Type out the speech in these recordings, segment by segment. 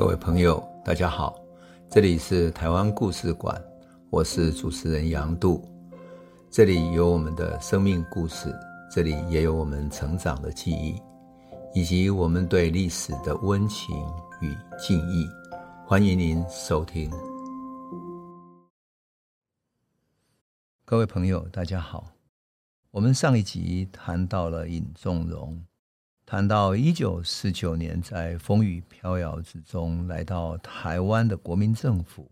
各位朋友，大家好，这里是台湾故事馆，我是主持人杨度，这里有我们的生命故事，这里也有我们成长的记忆，以及我们对历史的温情与敬意，欢迎您收听。各位朋友，大家好，我们上一集谈到了尹仲荣。谈到一九四九年，在风雨飘摇之中来到台湾的国民政府，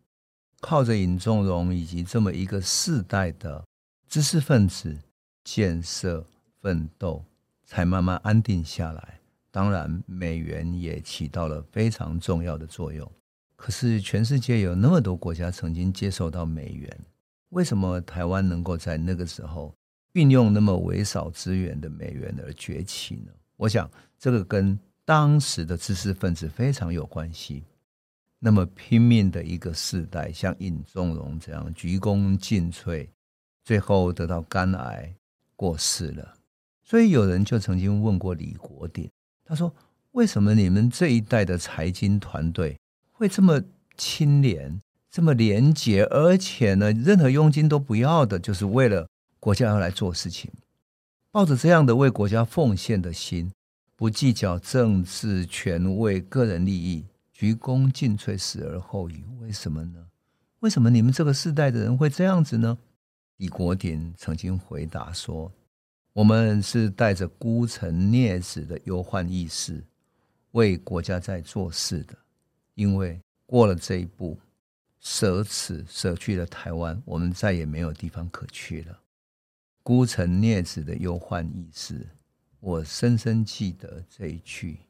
靠着尹仲荣以及这么一个世代的知识分子建设奋斗，才慢慢安定下来。当然，美元也起到了非常重要的作用。可是，全世界有那么多国家曾经接受到美元，为什么台湾能够在那个时候运用那么微少资源的美元而崛起呢？我想，这个跟当时的知识分子非常有关系。那么拼命的一个世代，像尹仲荣这样鞠躬尽瘁，最后得到肝癌过世了。所以有人就曾经问过李国鼎，他说：“为什么你们这一代的财经团队会这么清廉、这么廉洁，而且呢，任何佣金都不要的，就是为了国家要来做事情？”抱着这样的为国家奉献的心，不计较政治权位、个人利益，鞠躬尽瘁，死而后已。为什么呢？为什么你们这个世代的人会这样子呢？李国鼎曾经回答说：“我们是带着孤臣孽子的忧患意识，为国家在做事的。因为过了这一步，舍此舍去了台湾，我们再也没有地方可去了。”孤城孽子的忧患意识，我深深记得这一句。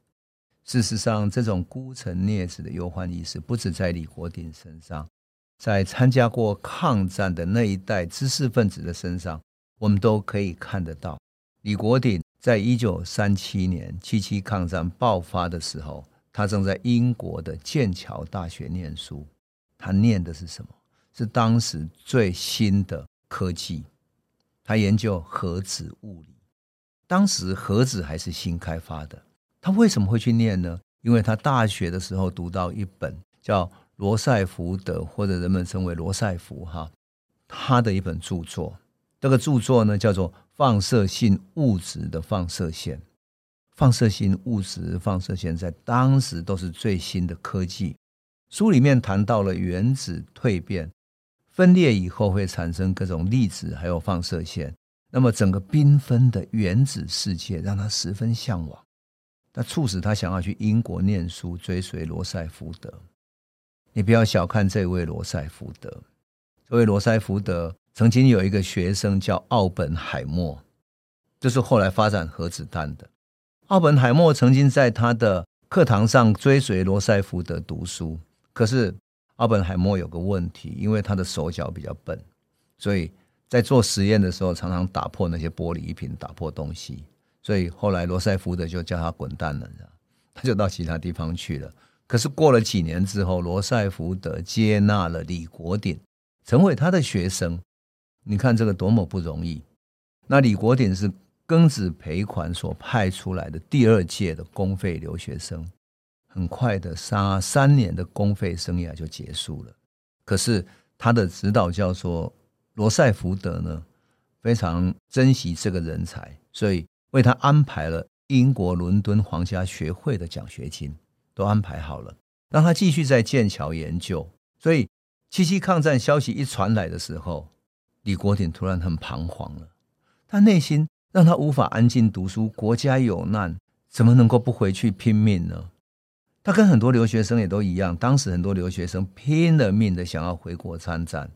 事实上，这种孤城孽子的忧患意识，不止在李国鼎身上，在参加过抗战的那一代知识分子的身上，我们都可以看得到。李国鼎在一九三七年七七抗战爆发的时候，他正在英国的剑桥大学念书，他念的是什么？是当时最新的科技。他研究核子物理，当时核子还是新开发的。他为什么会去念呢？因为他大学的时候读到一本叫罗塞福德，或者人们称为罗塞福哈，他的一本著作。这个著作呢叫做《放射性物质的放射线》。放射性物质放射线在当时都是最新的科技。书里面谈到了原子蜕变。分裂以后会产生各种粒子，还有放射线。那么整个缤纷的原子世界让他十分向往，那促使他想要去英国念书，追随罗塞福德。你不要小看这位罗塞福德，这位罗塞福德曾经有一个学生叫奥本海默，就是后来发展核子弹的。奥本海默曾经在他的课堂上追随罗塞福德读书，可是。奥本海默有个问题，因为他的手脚比较笨，所以在做实验的时候常常打破那些玻璃瓶，打破东西。所以后来罗塞福德就叫他滚蛋了，他就到其他地方去了。可是过了几年之后，罗塞福德接纳了李国鼎，成为他的学生。你看这个多么不容易！那李国鼎是庚子赔款所派出来的第二届的公费留学生。很快的，三三年的公费生涯就结束了。可是他的指导教授罗塞福德呢，非常珍惜这个人才，所以为他安排了英国伦敦皇家学会的奖学金，都安排好了，让他继续在剑桥研究。所以七七抗战消息一传来的时候，李国鼎突然很彷徨了，他内心让他无法安静读书。国家有难，怎么能够不回去拼命呢？他跟很多留学生也都一样，当时很多留学生拼了命的想要回国参战。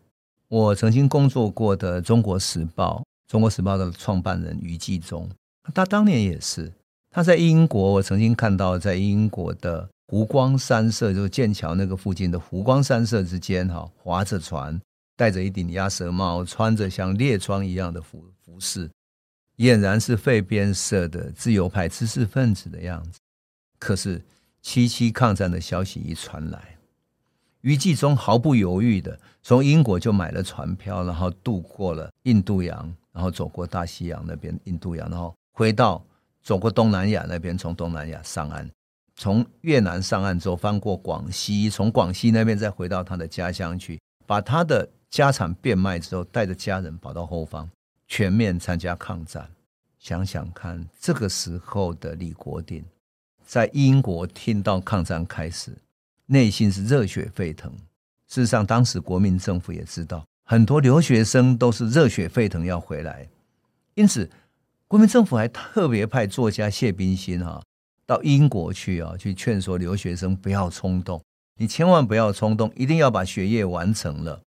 我曾经工作过的《中国时报》，《中国时报》的创办人余纪忠，他当年也是。他在英国，我曾经看到在英国的湖光山色，就是剑桥那个附近的湖光山色之间，哈，划着船，戴着一顶鸭舌帽，穿着像列装一样的服服饰，俨然是废边社的自由派知识分子的样子。可是。七七抗战的消息一传来，余纪忠毫不犹豫的从英国就买了船票，然后渡过了印度洋，然后走过大西洋那边印度洋，然后回到走过东南亚那边，从东南亚上岸，从越南上岸之后，翻过广西，从广西那边再回到他的家乡去，把他的家产变卖之后，带着家人跑到后方，全面参加抗战。想想看，这个时候的李国鼎，在英国听到抗战开始，内心是热血沸腾。事实上，当时国民政府也知道，很多留学生都是热血沸腾要回来，因此国民政府还特别派作家谢冰心哈。到英国去啊，去劝说留学生不要冲动，你千万不要冲动，一定要把学业完成了。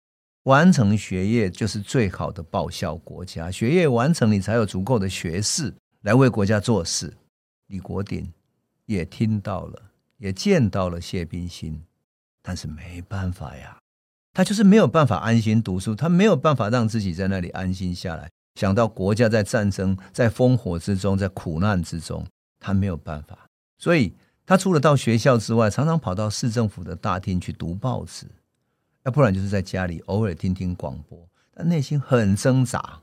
完成学业就是最好的报效国家，学业完成，你才有足够的学士来为国家做事。李国鼎也听到了，也见到了谢冰心，但是没办法呀，他就是没有办法安心读书，他没有办法让自己在那里安心下来。想到国家在战争、在烽火之中、在苦难之中，他没有办法。所以，他除了到学校之外，常常跑到市政府的大厅去读报纸，要不然就是在家里偶尔听听广播。但内心很挣扎，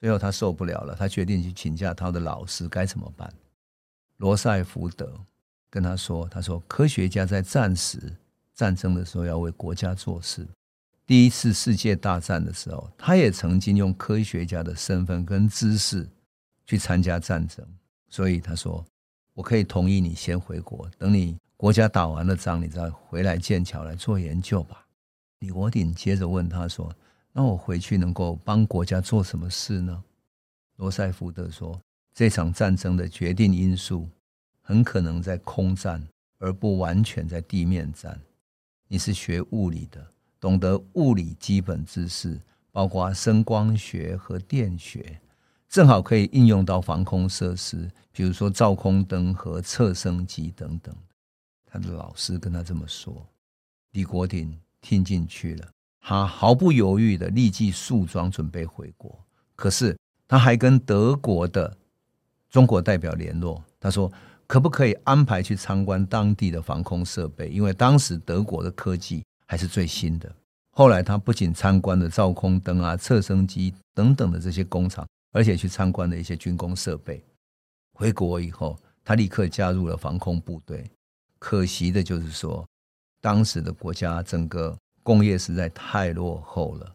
最后他受不了了，他决定去请教他的老师该怎么办。罗塞福德跟他说：“他说，科学家在战时战争的时候要为国家做事。第一次世界大战的时候，他也曾经用科学家的身份跟知识去参加战争。所以他说。”我可以同意你先回国，等你国家打完了仗，你再回来剑桥来做研究吧。李国鼎接着问他说：“那我回去能够帮国家做什么事呢？”罗塞福德说：“这场战争的决定因素很可能在空战，而不完全在地面战。你是学物理的，懂得物理基本知识，包括声光学和电学。”正好可以应用到防空设施，比如说造空灯和测声机等等。他的老师跟他这么说，李国鼎听进去了，他毫不犹豫的立即束装准备回国。可是他还跟德国的中国代表联络，他说可不可以安排去参观当地的防空设备？因为当时德国的科技还是最新的。后来他不仅参观了造空灯啊、测声机等等的这些工厂。而且去参观了一些军工设备。回国以后，他立刻加入了防空部队。可惜的就是说，当时的国家整个工业实在太落后了，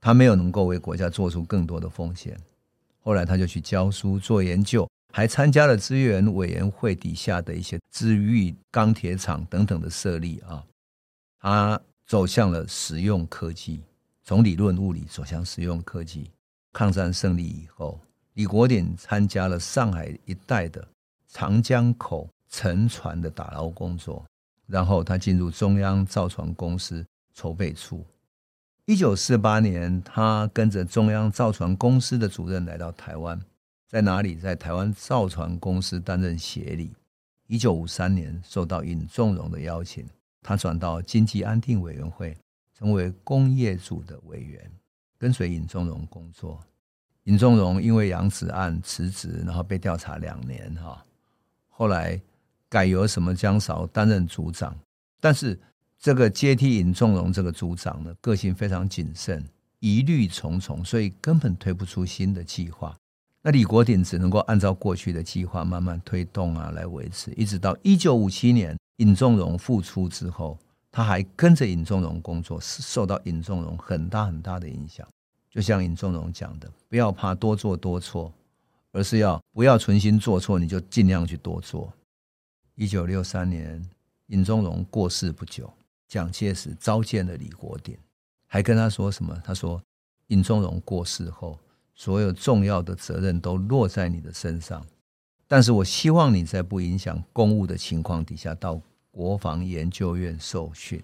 他没有能够为国家做出更多的奉献。后来他就去教书、做研究，还参加了资源委员会底下的一些资裕钢铁厂等等的设立啊。他走向了实用科技，从理论物理走向实用科技。抗战胜利以后，李国鼎参加了上海一带的长江口沉船的打捞工作，然后他进入中央造船公司筹备处。一九四八年，他跟着中央造船公司的主任来到台湾，在哪里？在台湾造船公司担任协理。一九五三年，受到尹仲荣的邀请，他转到经济安定委员会，成为工业组的委员。跟随尹仲荣工作，尹仲荣因为杨子案辞职，然后被调查两年哈。后来改由什么江韶担任组长，但是这个接替尹仲荣这个组长呢，个性非常谨慎，疑虑重重，所以根本推不出新的计划。那李国鼎只能够按照过去的计划慢慢推动啊，来维持，一直到一九五七年尹仲荣复出之后。他还跟着尹仲荣工作，是受到尹仲荣很大很大的影响。就像尹仲荣讲的，不要怕多做多错，而是要不要存心做错，你就尽量去多做。一九六三年，尹仲荣过世不久，蒋介石召见了李国鼎，还跟他说什么？他说：“尹仲荣过世后，所有重要的责任都落在你的身上，但是我希望你在不影响公务的情况底下到。”国防研究院受训，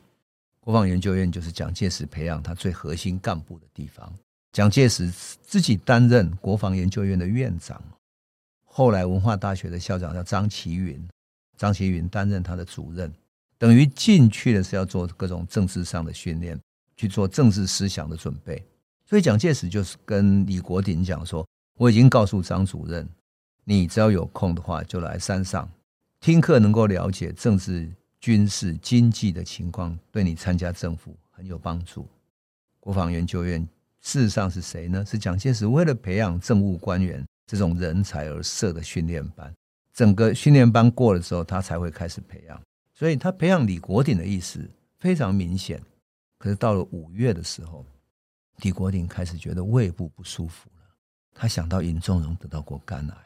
国防研究院就是蒋介石培养他最核心干部的地方。蒋介石自己担任国防研究院的院长，后来文化大学的校长叫张其云，张其云担任他的主任，等于进去的是要做各种政治上的训练，去做政治思想的准备。所以蒋介石就是跟李国鼎讲说：“我已经告诉张主任，你只要有空的话，就来山上听课，能够了解政治。”军事经济的情况对你参加政府很有帮助。国防研究院事实上是谁呢？是蒋介石为了培养政务官员这种人才而设的训练班。整个训练班过了之后，他才会开始培养。所以他培养李国鼎的意思非常明显。可是到了五月的时候，李国鼎开始觉得胃部不舒服了。他想到尹仲荣得到过肝癌，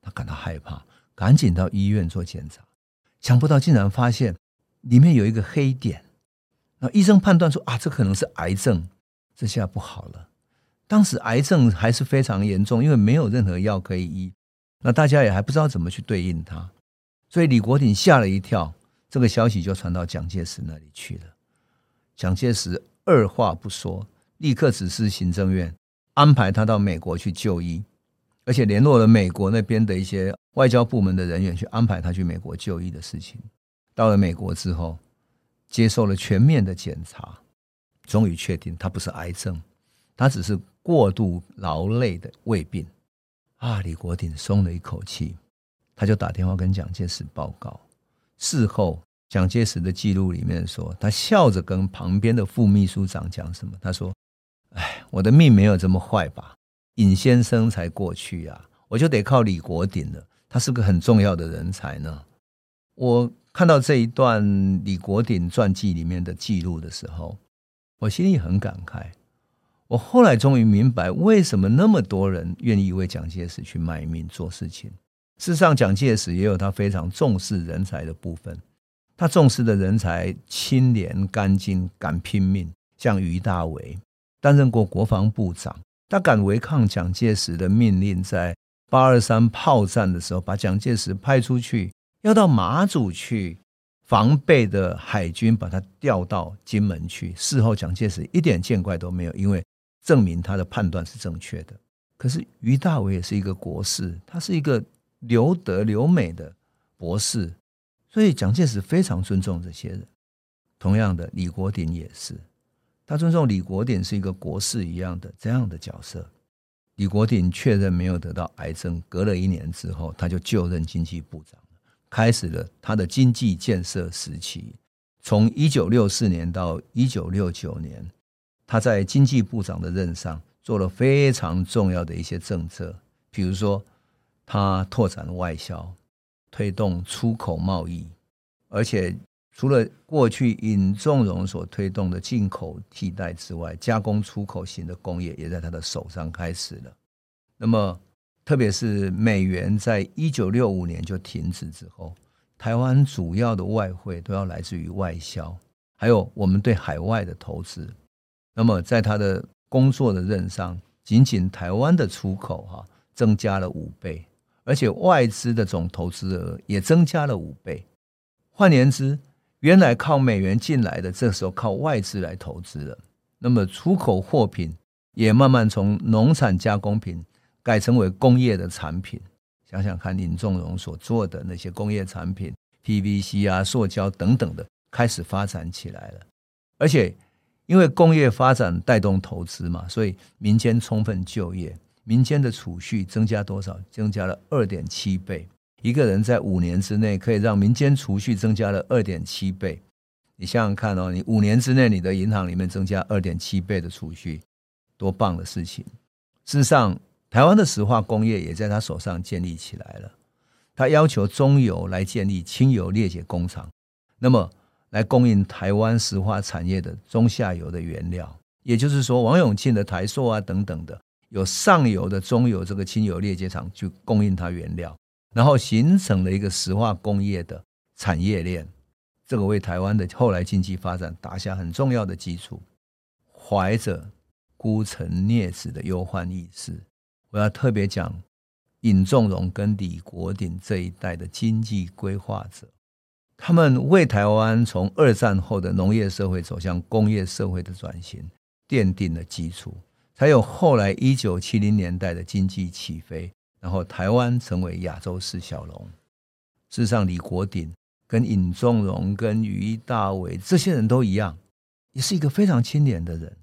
他感到害怕，赶紧到医院做检查。想不到竟然发现里面有一个黑点。那医生判断说啊，这可能是癌症。这下不好了。当时癌症还是非常严重，因为没有任何药可以医。那大家也还不知道怎么去对应它，所以李国鼎吓了一跳，这个消息就传到蒋介石那里去了。蒋介石二话不说，立刻指示行政院安排他到美国去就医，而且联络了美国那边的一些外交部门的人员去安排他去美国就医的事情。到了美国之后，接受了全面的检查，终于确定他不是癌症，他只是过度劳累的胃病。啊！李国鼎松了一口气，他就打电话跟蒋介石报告。事后，蒋介石的记录里面说，他笑着跟旁边的副秘书长讲什么？他说：“，我的命没有这么坏吧？尹先生才过去呀，我就得靠李国鼎了。他是个很重要的人才呢。”我看到这一段李国鼎传记里面的记录的时候，我心里很感慨。我后来终于明白，为什么那么多人愿意为蒋介石去卖命做事情。事实上，蒋介石也有他非常重视人才的部分。他重视的人才清廉、干净、敢拼命，像于大为担任过国防部长，他敢违抗蒋介石的命令，在八二三炮战的时候，把蒋介石派出去，要到马祖去防备的海军，把他调到金门去。事后，蒋介石一点见怪都没有，因为。证明他的判断是正确的。可是于大伟也是一个国士，他是一个留德留美的博士，所以蒋介石非常尊重这些人。同样的，李国鼎也是，他尊重李国鼎是一个国士一样的这样的角色。李国鼎确认没有得到癌症，隔了一年之后，他就就任经济部长，开始了他的经济建设时期，从一九六四年到一九六九年。他在经济部长的任上做了非常重要的一些政策，比如说，他拓展外销，推动出口贸易，而且除了过去尹仲荣所推动的进口替代之外，加工出口型的工业也在他的手上开始了。那么，特别是美元在一九六五年就停止之后，台湾主要的外汇都要来自于外销，还有我们对海外的投资。那么，在他的工作的任上，仅仅台湾的出口哈增加了五倍，而且外资的总投资额也增加了五倍。换言之，原来靠美元进来的，这时候靠外资来投资了。那么出口货品也慢慢从农产加工品改成为工业的产品。想想看，尹仲荣所做的那些工业产品，PVC 啊、塑胶等等的，开始发展起来了，而且。因为工业发展带动投资嘛，所以民间充分就业，民间的储蓄增加多少？增加了二点七倍。一个人在五年之内可以让民间储蓄增加了二点七倍。你想想看哦，你五年之内你的银行里面增加二点七倍的储蓄，多棒的事情！事实上，台湾的石化工业也在他手上建立起来了。他要求中油来建立清油裂解工厂，那么。来供应台湾石化产业的中下游的原料，也就是说，王永庆的台塑啊等等的，有上游的中游这个清油裂解厂去供应它原料，然后形成了一个石化工业的产业链，这个为台湾的后来经济发展打下很重要的基础。怀着孤臣孽子的忧患意识，我要特别讲尹仲荣跟李国鼎这一代的经济规划者。他们为台湾从二战后的农业社会走向工业社会的转型奠定了基础，才有后来一九七零年代的经济起飞，然后台湾成为亚洲四小龙。事实上，李国鼎跟尹仲荣、跟于大伟这些人都一样，也是一个非常清廉的人。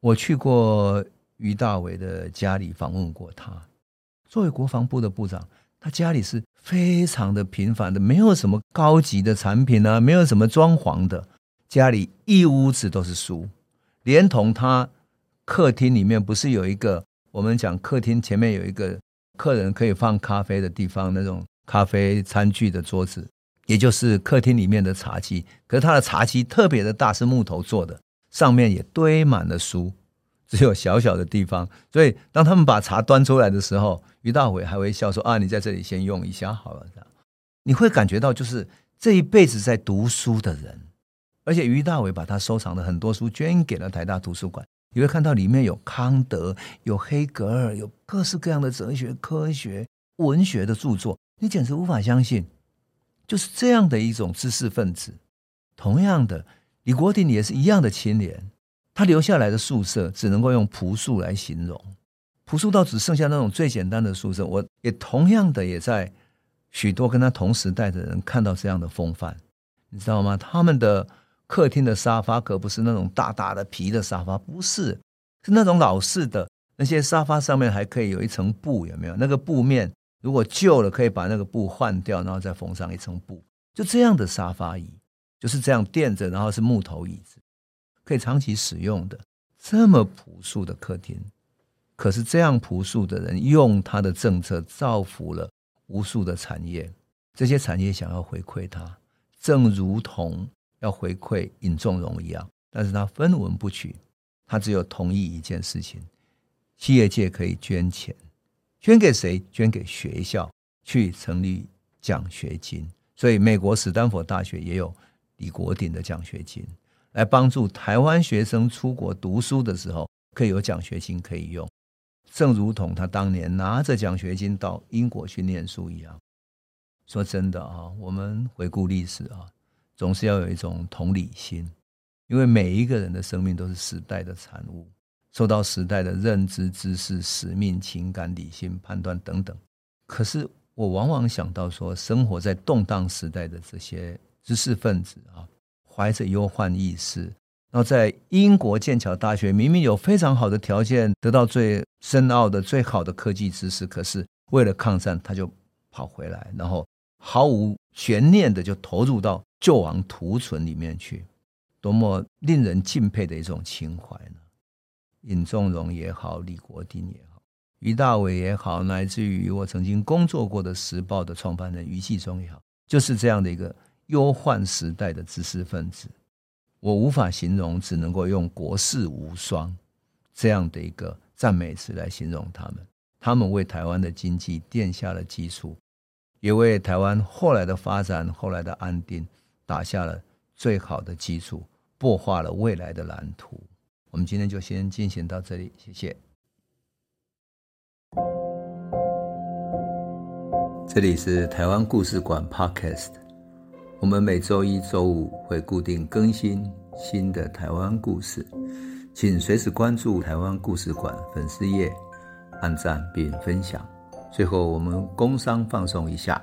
我去过于大伟的家里访问过他，作为国防部的部长。他家里是非常的平凡的，没有什么高级的产品啊，没有什么装潢的，家里一屋子都是书，连同他客厅里面不是有一个我们讲客厅前面有一个客人可以放咖啡的地方，那种咖啡餐具的桌子，也就是客厅里面的茶几。可是他的茶几特别的大，是木头做的，上面也堆满了书，只有小小的地方。所以当他们把茶端出来的时候，于大伟还会笑说：“啊，你在这里先用一下好了。”这样你会感觉到，就是这一辈子在读书的人，而且于大伟把他收藏的很多书捐给了台大图书馆。你会看到里面有康德、有黑格尔、有各式各样的哲学、科学、文学的著作。你简直无法相信，就是这样的一种知识分子。同样的，李国鼎也是一样的青年，他留下来的宿舍只能够用朴素来形容，朴素到只剩下那种最简单的宿舍。我也同样的也在许多跟他同时代的人看到这样的风范，你知道吗？他们的客厅的沙发可不是那种大大的皮的沙发，不是，是那种老式的，那些沙发上面还可以有一层布，有没有？那个布面。如果旧了，可以把那个布换掉，然后再缝上一层布。就这样的沙发椅，就是这样垫着，然后是木头椅子，可以长期使用的。这么朴素的客厅，可是这样朴素的人用他的政策造福了无数的产业，这些产业想要回馈他，正如同要回馈尹仲荣一样，但是他分文不取，他只有同意一件事情：企业界可以捐钱。捐给谁？捐给学校去成立奖学金，所以美国史丹佛大学也有李国鼎的奖学金，来帮助台湾学生出国读书的时候可以有奖学金可以用，正如同他当年拿着奖学金到英国去念书一样。说真的啊，我们回顾历史啊，总是要有一种同理心，因为每一个人的生命都是时代的产物。受到时代的认知、知识、使命、情感、理性判断等等，可是我往往想到说，生活在动荡时代的这些知识分子啊，怀着忧患意识，然后在英国剑桥大学明明有非常好的条件，得到最深奥的、最好的科技知识，可是为了抗战，他就跑回来，然后毫无悬念的就投入到救亡图存里面去，多么令人敬佩的一种情怀呢？尹仲荣也好，李国鼎也好，于大伟也好，乃至于我曾经工作过的《时报》的创办人俞继忠也好，就是这样的一个忧患时代的知识分子。我无法形容，只能够用国士无双这样的一个赞美词来形容他们。他们为台湾的经济奠下了基础，也为台湾后来的发展、后来的安定打下了最好的基础，擘画了未来的蓝图。我们今天就先进行到这里，谢谢。这里是台湾故事馆 Podcast，我们每周一、周五会固定更新新的台湾故事，请随时关注台湾故事馆粉丝页，按赞并分享。最后，我们工商放送一下：